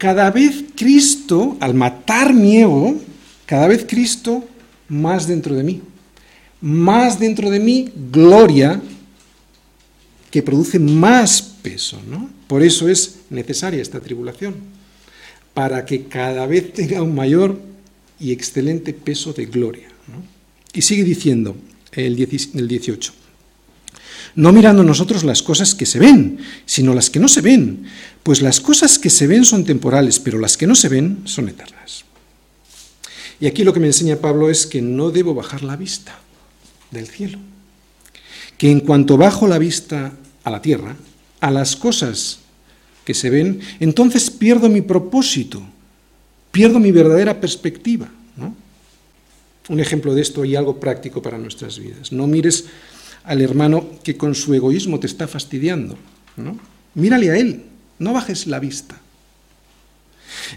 [SPEAKER 1] cada vez Cristo, al matar mi ego, cada vez Cristo más dentro de mí. Más dentro de mí, gloria que produce más peso. ¿no? Por eso es necesaria esta tribulación, para que cada vez tenga un mayor y excelente peso de gloria. Y sigue diciendo el 18 no mirando nosotros las cosas que se ven, sino las que no se ven, pues las cosas que se ven son temporales, pero las que no se ven son eternas. Y aquí lo que me enseña Pablo es que no debo bajar la vista del cielo, que en cuanto bajo la vista a la tierra, a las cosas que se ven, entonces pierdo mi propósito, pierdo mi verdadera perspectiva. Un ejemplo de esto y algo práctico para nuestras vidas. No mires al hermano que con su egoísmo te está fastidiando. ¿no? Mírale a él, no bajes la vista.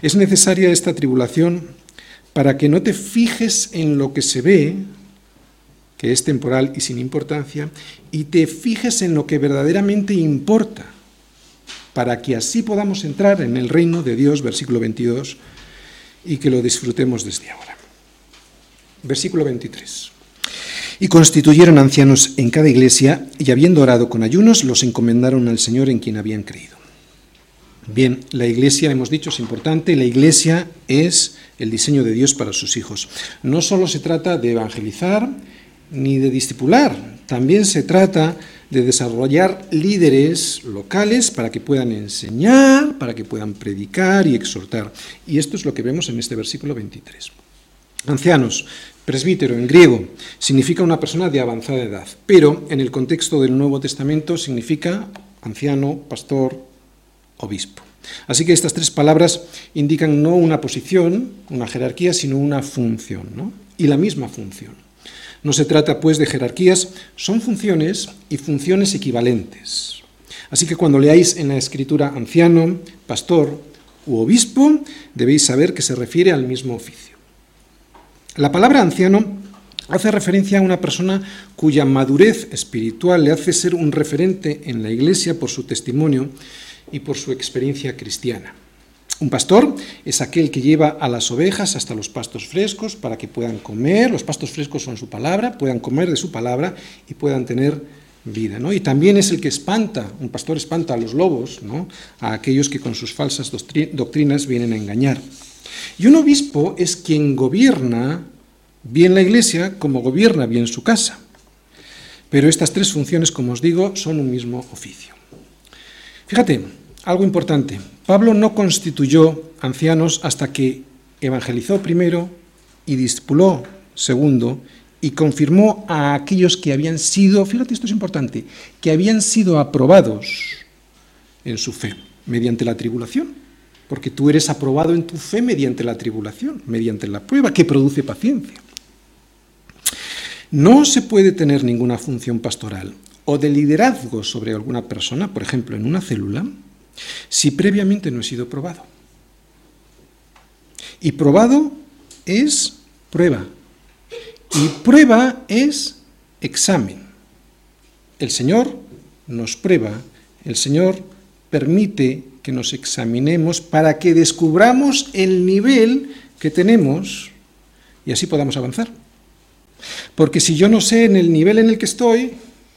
[SPEAKER 1] Es necesaria esta tribulación para que no te fijes en lo que se ve, que es temporal y sin importancia, y te fijes en lo que verdaderamente importa, para que así podamos entrar en el reino de Dios, versículo 22, y que lo disfrutemos desde ahora. Versículo 23. Y constituyeron ancianos en cada iglesia, y habiendo orado con ayunos, los encomendaron al Señor en quien habían creído. Bien, la iglesia, hemos dicho, es importante, la iglesia es el diseño de Dios para sus hijos. No solo se trata de evangelizar ni de discipular, también se trata de desarrollar líderes locales para que puedan enseñar, para que puedan predicar y exhortar. Y esto es lo que vemos en este versículo 23. Ancianos, presbítero en griego, significa una persona de avanzada edad, pero en el contexto del Nuevo Testamento significa anciano, pastor, obispo. Así que estas tres palabras indican no una posición, una jerarquía, sino una función, ¿no? y la misma función. No se trata, pues, de jerarquías, son funciones y funciones equivalentes. Así que cuando leáis en la escritura anciano, pastor u obispo, debéis saber que se refiere al mismo oficio. La palabra anciano hace referencia a una persona cuya madurez espiritual le hace ser un referente en la iglesia por su testimonio y por su experiencia cristiana. Un pastor es aquel que lleva a las ovejas hasta los pastos frescos para que puedan comer, los pastos frescos son su palabra, puedan comer de su palabra y puedan tener vida. ¿no? Y también es el que espanta, un pastor espanta a los lobos, ¿no? a aquellos que con sus falsas doctrinas vienen a engañar. Y un obispo es quien gobierna bien la iglesia como gobierna bien su casa. Pero estas tres funciones, como os digo, son un mismo oficio. Fíjate, algo importante. Pablo no constituyó ancianos hasta que evangelizó primero y discipuló segundo y confirmó a aquellos que habían sido, fíjate, esto es importante, que habían sido aprobados en su fe mediante la tribulación. Porque tú eres aprobado en tu fe mediante la tribulación, mediante la prueba que produce paciencia. No se puede tener ninguna función pastoral o de liderazgo sobre alguna persona, por ejemplo, en una célula, si previamente no he sido probado. Y probado es prueba. Y prueba es examen. El Señor nos prueba, el Señor permite que nos examinemos para que descubramos el nivel que tenemos y así podamos avanzar. Porque si yo no sé en el nivel en el que estoy,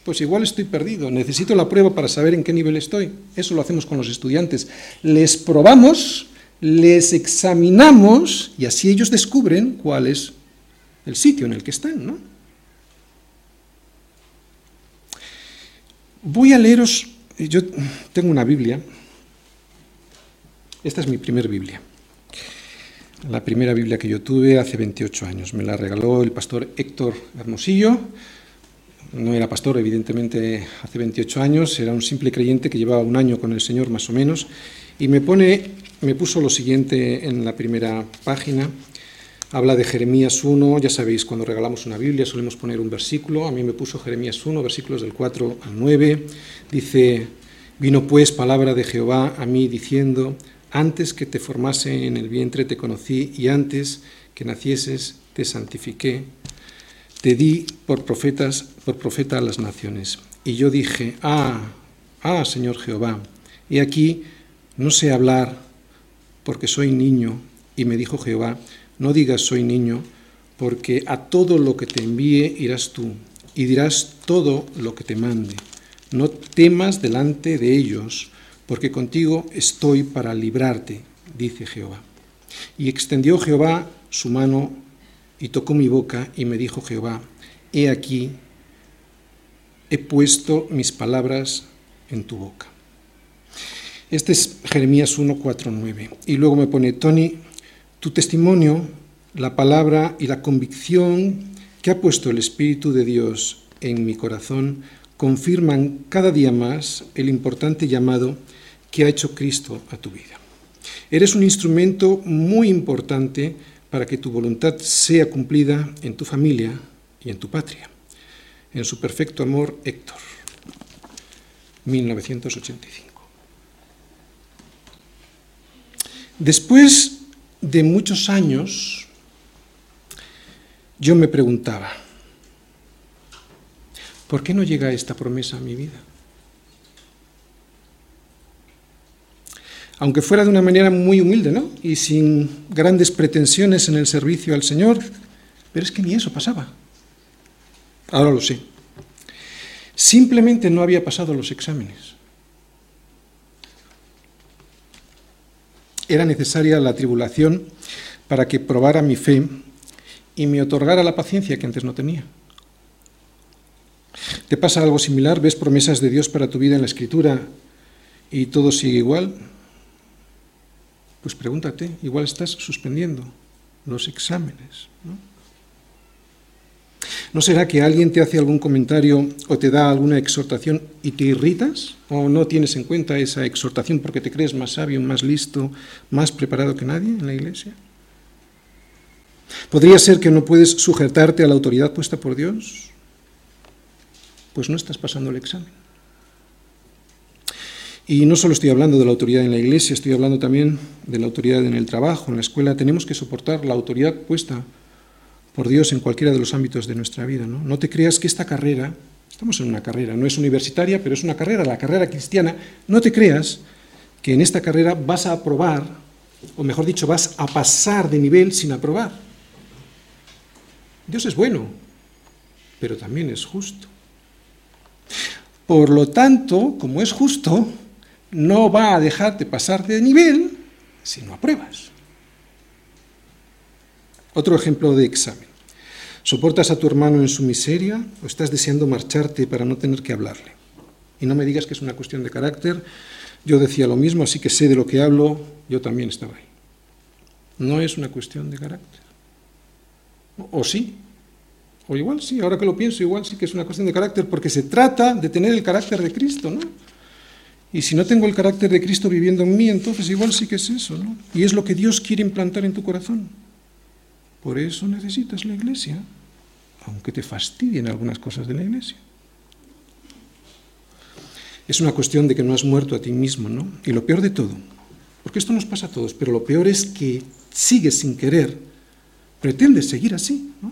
[SPEAKER 1] pues igual estoy perdido, necesito la prueba para saber en qué nivel estoy. Eso lo hacemos con los estudiantes. Les probamos, les examinamos y así ellos descubren cuál es el sitio en el que están, ¿no? Voy a leeros, yo tengo una Biblia, esta es mi primer Biblia, la primera Biblia que yo tuve hace 28 años, me la regaló el pastor Héctor Hermosillo, no era pastor, evidentemente, hace 28 años, era un simple creyente que llevaba un año con el Señor más o menos, y me, pone, me puso lo siguiente en la primera página. Habla de Jeremías 1, ya sabéis, cuando regalamos una Biblia solemos poner un versículo, a mí me puso Jeremías 1, versículos del 4 al 9, dice, vino pues palabra de Jehová a mí diciendo, antes que te formase en el vientre te conocí y antes que nacieses te santifiqué te di por profetas, por profeta a las naciones. Y yo dije, ah, ah, Señor Jehová, y aquí no sé hablar porque soy niño. Y me dijo Jehová, no digas soy niño, porque a todo lo que te envíe irás tú, y dirás todo lo que te mande. No temas delante de ellos, porque contigo estoy para librarte, dice Jehová. Y extendió Jehová su mano y tocó mi boca y me dijo Jehová, he aquí, he puesto mis palabras en tu boca. Este es Jeremías 1, 4, 9. Y luego me pone, Tony, tu testimonio, la palabra y la convicción que ha puesto el Espíritu de Dios en mi corazón confirman cada día más el importante llamado que ha hecho Cristo a tu vida. Eres un instrumento muy importante para que tu voluntad sea cumplida en tu familia y en tu patria. En su perfecto amor, Héctor, 1985. Después de muchos años, yo me preguntaba, ¿por qué no llega esta promesa a mi vida? Aunque fuera de una manera muy humilde, ¿no? Y sin grandes pretensiones en el servicio al Señor, pero es que ni eso pasaba. Ahora lo sé. Simplemente no había pasado los exámenes. Era necesaria la tribulación para que probara mi fe y me otorgara la paciencia que antes no tenía. ¿Te pasa algo similar? ¿Ves promesas de Dios para tu vida en la Escritura y todo sigue igual? Pues pregúntate, igual estás suspendiendo los exámenes. ¿no? ¿No será que alguien te hace algún comentario o te da alguna exhortación y te irritas? ¿O no tienes en cuenta esa exhortación porque te crees más sabio, más listo, más preparado que nadie en la iglesia? ¿Podría ser que no puedes sujetarte a la autoridad puesta por Dios? Pues no estás pasando el examen. Y no solo estoy hablando de la autoridad en la iglesia, estoy hablando también de la autoridad en el trabajo, en la escuela. Tenemos que soportar la autoridad puesta por Dios en cualquiera de los ámbitos de nuestra vida. ¿no? te creas que esta carrera, estamos en una carrera, no es universitaria, pero es una carrera, la carrera cristiana, no te creas que en esta carrera vas a aprobar, o mejor dicho, vas a pasar de nivel sin aprobar. Dios es bueno, pero también es justo. Por lo tanto, como es justo, no va a dejarte pasar de nivel si no apruebas. Otro ejemplo de examen. ¿Soportas a tu hermano en su miseria o estás deseando marcharte para no tener que hablarle? Y no me digas que es una cuestión de carácter. Yo decía lo mismo, así que sé de lo que hablo, yo también estaba ahí. No es una cuestión de carácter. O sí, o igual sí, ahora que lo pienso, igual sí que es una cuestión de carácter, porque se trata de tener el carácter de Cristo, ¿no? Y si no tengo el carácter de Cristo viviendo en mí, entonces igual sí que es eso, ¿no? Y es lo que Dios quiere implantar en tu corazón. Por eso necesitas la iglesia, aunque te fastidien algunas cosas de la iglesia. Es una cuestión de que no has muerto a ti mismo, ¿no? Y lo peor de todo, porque esto nos pasa a todos, pero lo peor es que sigues sin querer, pretendes seguir así, ¿no?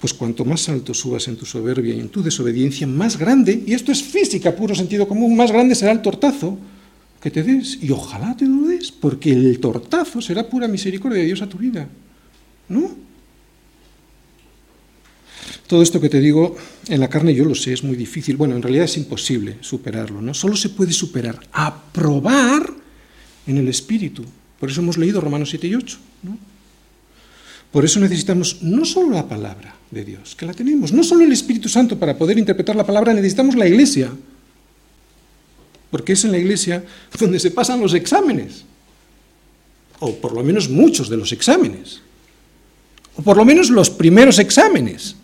[SPEAKER 1] Pues cuanto más alto subas en tu soberbia y en tu desobediencia, más grande, y esto es física, puro sentido común, más grande será el tortazo que te des, y ojalá te lo des, porque el tortazo será pura misericordia de Dios a tu vida, ¿no? Todo esto que te digo en la carne yo lo sé, es muy difícil. Bueno, en realidad es imposible superarlo, ¿no? Solo se puede superar, aprobar en el Espíritu. Por eso hemos leído Romanos 7 y 8, ¿no? Por eso necesitamos no solo la palabra de Dios, que la tenemos, no solo el Espíritu Santo para poder interpretar la palabra, necesitamos la iglesia. Porque es en la iglesia donde se pasan los exámenes. O por lo menos muchos de los exámenes. O por lo menos los primeros exámenes.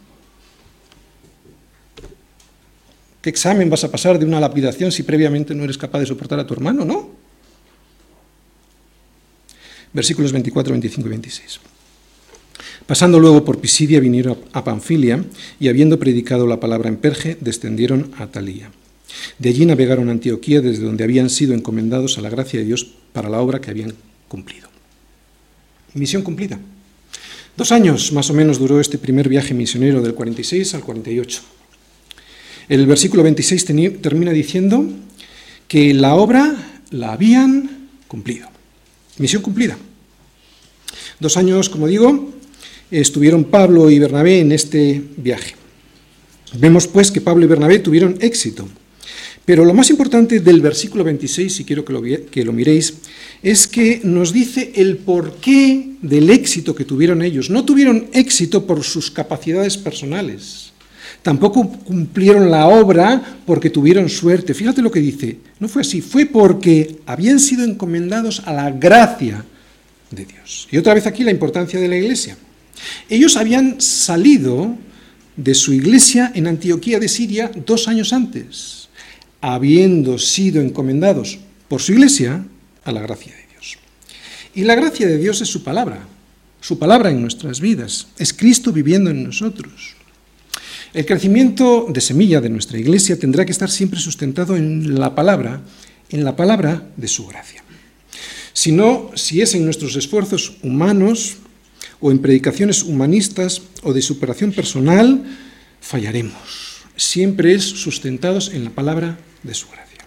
[SPEAKER 1] ¿Qué examen vas a pasar de una lapidación si previamente no eres capaz de soportar a tu hermano? No. Versículos 24, 25 y 26. Pasando luego por Pisidia vinieron a Panfilia y habiendo predicado la palabra en Perge, descendieron a Talía. De allí navegaron a Antioquía desde donde habían sido encomendados a la gracia de Dios para la obra que habían cumplido. Misión cumplida. Dos años más o menos duró este primer viaje misionero del 46 al 48. El versículo 26 termina diciendo que la obra la habían cumplido. Misión cumplida. Dos años, como digo, estuvieron Pablo y Bernabé en este viaje. Vemos pues que Pablo y Bernabé tuvieron éxito. Pero lo más importante del versículo 26, si quiero que lo, que lo, miréis, es que nos dice el porqué del éxito que tuvieron ellos. No tuvieron éxito por sus capacidades personales. Tampoco cumplieron la obra porque tuvieron suerte. Fíjate lo que dice. No fue así. Fue porque habían sido encomendados a la gracia de Dios. Y otra vez aquí la importancia de la iglesia. Ellos habían salido de su iglesia en Antioquía de Siria dos años antes, habiendo sido encomendados por su iglesia a la gracia de Dios. Y la gracia de Dios es su palabra, su palabra en nuestras vidas, es Cristo viviendo en nosotros. El crecimiento de semilla de nuestra iglesia tendrá que estar siempre sustentado en la palabra, en la palabra de su gracia. Si no, si es en nuestros esfuerzos humanos, o en predicaciones humanistas o de superación personal, fallaremos. Siempre es sustentados en la palabra de su gracia.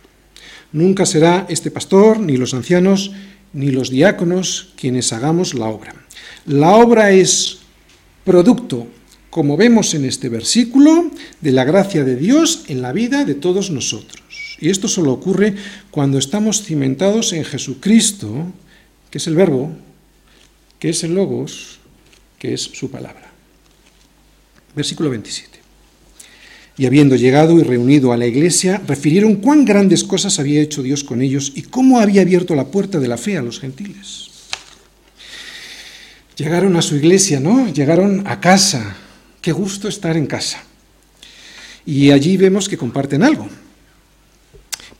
[SPEAKER 1] Nunca será este pastor, ni los ancianos, ni los diáconos quienes hagamos la obra. La obra es producto, como vemos en este versículo, de la gracia de Dios en la vida de todos nosotros. Y esto solo ocurre cuando estamos cimentados en Jesucristo, que es el verbo, que es el logos, que es su palabra. Versículo 27. Y habiendo llegado y reunido a la iglesia, refirieron cuán grandes cosas había hecho Dios con ellos y cómo había abierto la puerta de la fe a los gentiles. Llegaron a su iglesia, ¿no? Llegaron a casa. Qué gusto estar en casa. Y allí vemos que comparten algo.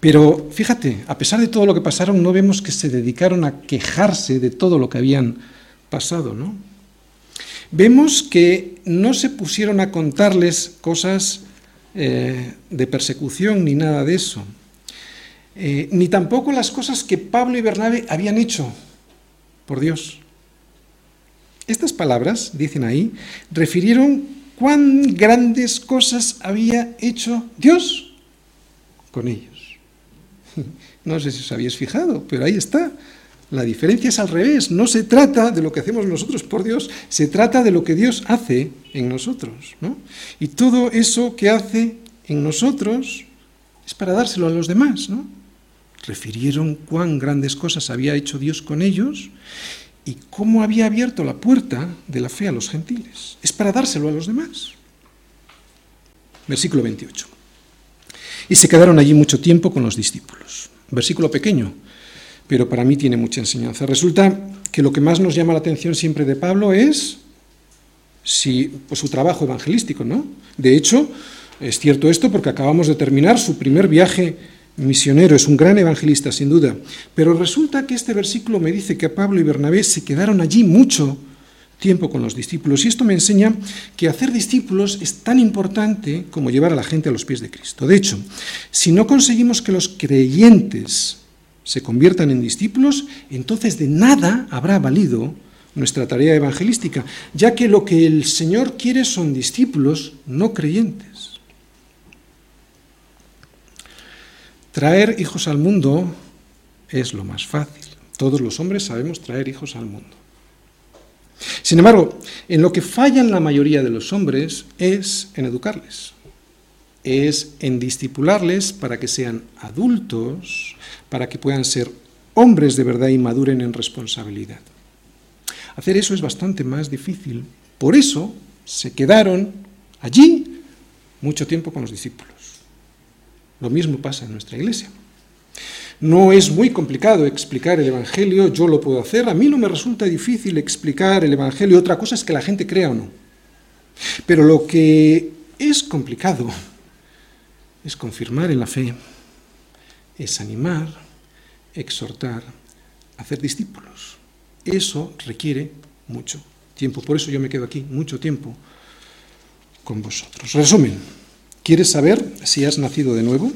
[SPEAKER 1] Pero fíjate, a pesar de todo lo que pasaron, no vemos que se dedicaron a quejarse de todo lo que habían pasado, ¿no? Vemos que no se pusieron a contarles cosas eh, de persecución ni nada de eso, eh, ni tampoco las cosas que Pablo y Bernabé habían hecho por Dios. Estas palabras, dicen ahí, refirieron cuán grandes cosas había hecho Dios con ellos. [laughs] No sé si os habéis fijado, pero ahí está. La diferencia es al revés. No se trata de lo que hacemos nosotros por Dios, se trata de lo que Dios hace en nosotros. Y todo eso que hace en nosotros es para dárselo a los demás. ¿no? Refirieron cuán grandes cosas había hecho Dios con ellos y cómo había abierto la puerta de la fe a los gentiles. Es para dárselo a los demás. Versículo 28. Y se quedaron allí mucho tiempo con los discípulos. Versículo pequeño pero para mí tiene mucha enseñanza. Resulta que lo que más nos llama la atención siempre de Pablo es si, pues, su trabajo evangelístico, ¿no? De hecho, es cierto esto porque acabamos de terminar su primer viaje misionero, es un gran evangelista sin duda, pero resulta que este versículo me dice que Pablo y Bernabé se quedaron allí mucho tiempo con los discípulos y esto me enseña que hacer discípulos es tan importante como llevar a la gente a los pies de Cristo. De hecho, si no conseguimos que los creyentes se conviertan en discípulos, entonces de nada habrá valido nuestra tarea evangelística, ya que lo que el Señor quiere son discípulos no creyentes. Traer hijos al mundo es lo más fácil. Todos los hombres sabemos traer hijos al mundo. Sin embargo, en lo que fallan la mayoría de los hombres es en educarles, es en discipularles para que sean adultos, para que puedan ser hombres de verdad y maduren en responsabilidad. Hacer eso es bastante más difícil. Por eso se quedaron allí mucho tiempo con los discípulos. Lo mismo pasa en nuestra iglesia. No es muy complicado explicar el Evangelio, yo lo puedo hacer, a mí no me resulta difícil explicar el Evangelio, otra cosa es que la gente crea o no. Pero lo que es complicado es confirmar en la fe, es animar, exhortar, hacer discípulos. Eso requiere mucho tiempo, por eso yo me quedo aquí mucho tiempo con vosotros. Resumen, ¿quieres saber si has nacido de nuevo?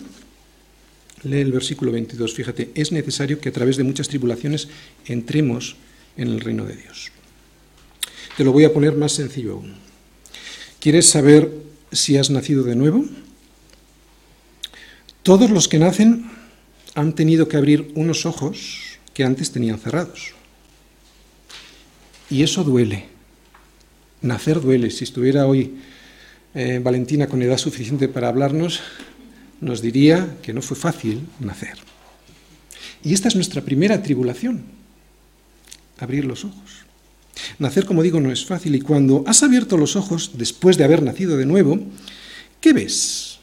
[SPEAKER 1] Lee el versículo 22, fíjate, es necesario que a través de muchas tribulaciones entremos en el reino de Dios. Te lo voy a poner más sencillo aún. ¿Quieres saber si has nacido de nuevo? Todos los que nacen han tenido que abrir unos ojos que antes tenían cerrados. Y eso duele. Nacer duele. Si estuviera hoy eh, Valentina con edad suficiente para hablarnos, nos diría que no fue fácil nacer. Y esta es nuestra primera tribulación, abrir los ojos. Nacer, como digo, no es fácil y cuando has abierto los ojos, después de haber nacido de nuevo, ¿qué ves?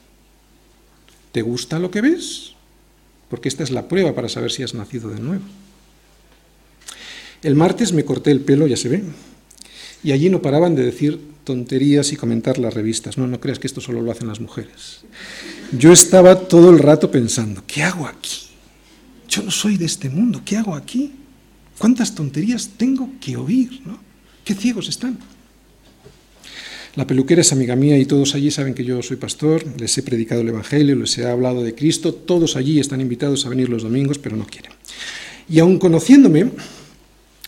[SPEAKER 1] ¿Te gusta lo que ves? Porque esta es la prueba para saber si has nacido de nuevo. El martes me corté el pelo, ya se ve, y allí no paraban de decir tonterías y comentar las revistas. No, no creas que esto solo lo hacen las mujeres. Yo estaba todo el rato pensando, ¿qué hago aquí? Yo no soy de este mundo, ¿qué hago aquí? ¿Cuántas tonterías tengo que oír? ¿no? ¿Qué ciegos están? La peluquera es amiga mía y todos allí saben que yo soy pastor, les he predicado el Evangelio, les he hablado de Cristo, todos allí están invitados a venir los domingos, pero no quieren. Y aun conociéndome,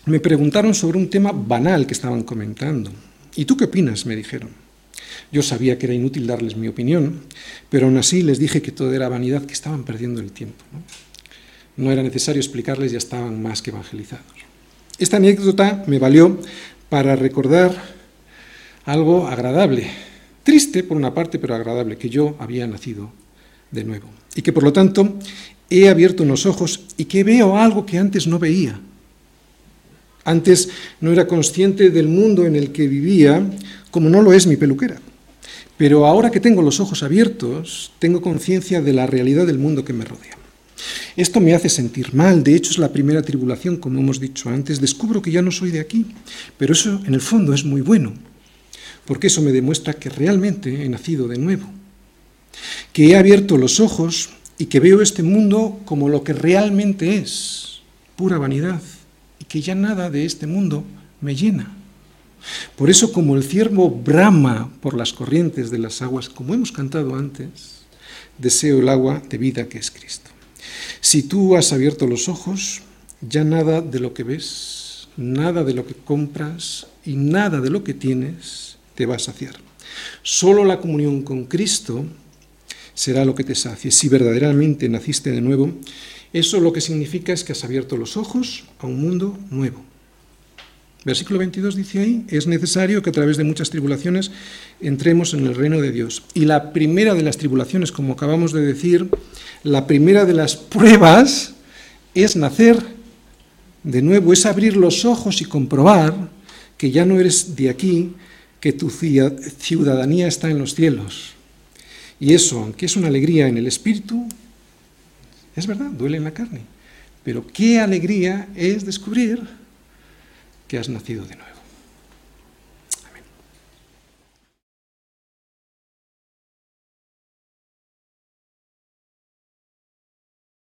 [SPEAKER 1] me preguntaron sobre un tema banal que estaban comentando. ¿Y tú qué opinas? me dijeron. Yo sabía que era inútil darles mi opinión, pero aún así les dije que todo era vanidad, que estaban perdiendo el tiempo. No, no era necesario explicarles, ya estaban más que evangelizados. Esta anécdota me valió para recordar algo agradable, triste por una parte, pero agradable, que yo había nacido de nuevo. Y que por lo tanto he abierto unos ojos y que veo algo que antes no veía. Antes no era consciente del mundo en el que vivía, como no lo es mi peluquera. Pero ahora que tengo los ojos abiertos, tengo conciencia de la realidad del mundo que me rodea. Esto me hace sentir mal, de hecho es la primera tribulación, como hemos dicho antes, descubro que ya no soy de aquí, pero eso en el fondo es muy bueno, porque eso me demuestra que realmente he nacido de nuevo, que he abierto los ojos y que veo este mundo como lo que realmente es, pura vanidad, y que ya nada de este mundo me llena. Por eso, como el ciervo brama por las corrientes de las aguas, como hemos cantado antes, deseo el agua de vida que es Cristo. Si tú has abierto los ojos, ya nada de lo que ves, nada de lo que compras y nada de lo que tienes te va a saciar. Solo la comunión con Cristo será lo que te sacie. Si verdaderamente naciste de nuevo, eso lo que significa es que has abierto los ojos a un mundo nuevo. Versículo 22 dice ahí, es necesario que a través de muchas tribulaciones entremos en el reino de Dios. Y la primera de las tribulaciones, como acabamos de decir, la primera de las pruebas es nacer de nuevo, es abrir los ojos y comprobar que ya no eres de aquí, que tu ciudadanía está en los cielos. Y eso, aunque es una alegría en el espíritu, es verdad, duele en la carne. Pero qué alegría es descubrir que has nacido de nuevo.